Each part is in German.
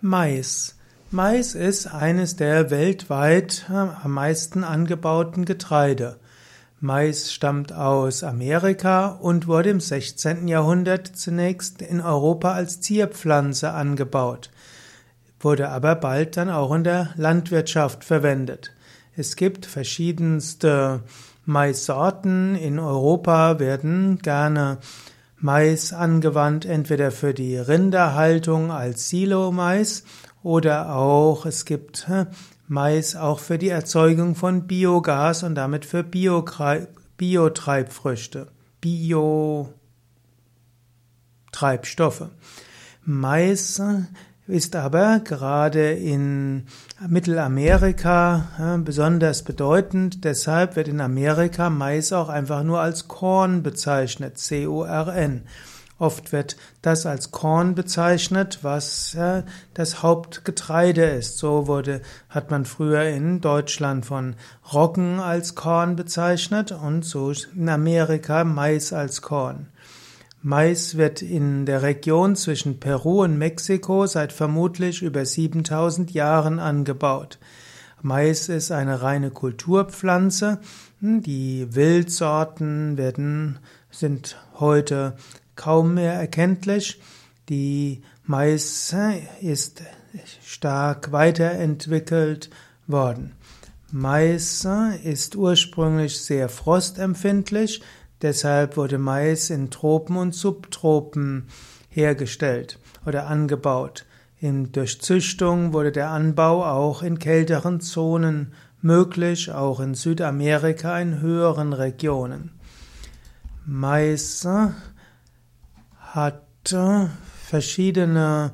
Mais. Mais ist eines der weltweit äh, am meisten angebauten Getreide. Mais stammt aus Amerika und wurde im 16. Jahrhundert zunächst in Europa als Zierpflanze angebaut, wurde aber bald dann auch in der Landwirtschaft verwendet. Es gibt verschiedenste Maissorten. In Europa werden gerne Mais angewandt, entweder für die Rinderhaltung als Silo-Mais oder auch es gibt Mais auch für die Erzeugung von Biogas und damit für Biotreibfrüchte, Biotreibstoffe. Mais ist aber gerade in Mittelamerika besonders bedeutend. Deshalb wird in Amerika Mais auch einfach nur als Korn bezeichnet, C-O-R-N. Oft wird das als Korn bezeichnet, was äh, das Hauptgetreide ist. So wurde, hat man früher in Deutschland von Roggen als Korn bezeichnet und so in Amerika Mais als Korn. Mais wird in der Region zwischen Peru und Mexiko seit vermutlich über 7000 Jahren angebaut. Mais ist eine reine Kulturpflanze. Die Wildsorten werden, sind heute kaum mehr erkenntlich. Die Mais ist stark weiterentwickelt worden. Mais ist ursprünglich sehr frostempfindlich, Deshalb wurde Mais in Tropen und Subtropen hergestellt oder angebaut. In, durch Züchtung wurde der Anbau auch in kälteren Zonen möglich, auch in Südamerika in höheren Regionen. Mais hat verschiedene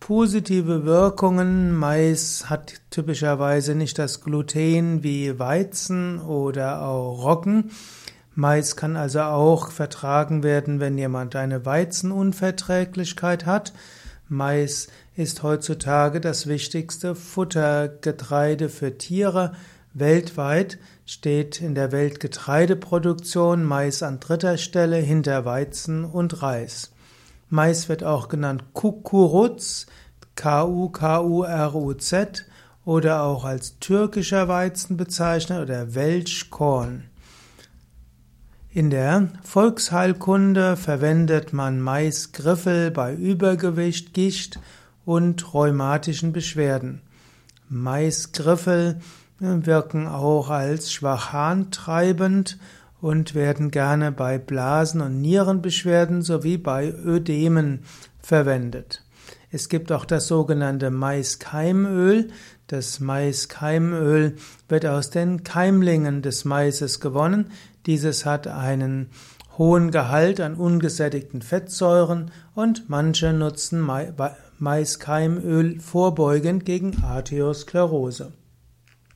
positive Wirkungen. Mais hat typischerweise nicht das Gluten wie Weizen oder auch Roggen. Mais kann also auch vertragen werden, wenn jemand eine Weizenunverträglichkeit hat. Mais ist heutzutage das wichtigste Futtergetreide für Tiere. Weltweit steht in der Weltgetreideproduktion Mais an dritter Stelle hinter Weizen und Reis. Mais wird auch genannt Kukuruz, K-U-K-U-R-U-Z oder auch als türkischer Weizen bezeichnet oder Welschkorn. In der Volksheilkunde verwendet man Maisgriffel bei Übergewicht, Gicht und rheumatischen Beschwerden. Maisgriffel äh, wirken auch als schwachharntreibend und werden gerne bei Blasen- und Nierenbeschwerden sowie bei Ödemen verwendet. Es gibt auch das sogenannte Maiskeimöl. Das Maiskeimöl wird aus den Keimlingen des Maises gewonnen. Dieses hat einen hohen Gehalt an ungesättigten Fettsäuren und manche nutzen Maiskeimöl vorbeugend gegen Arteriosklerose.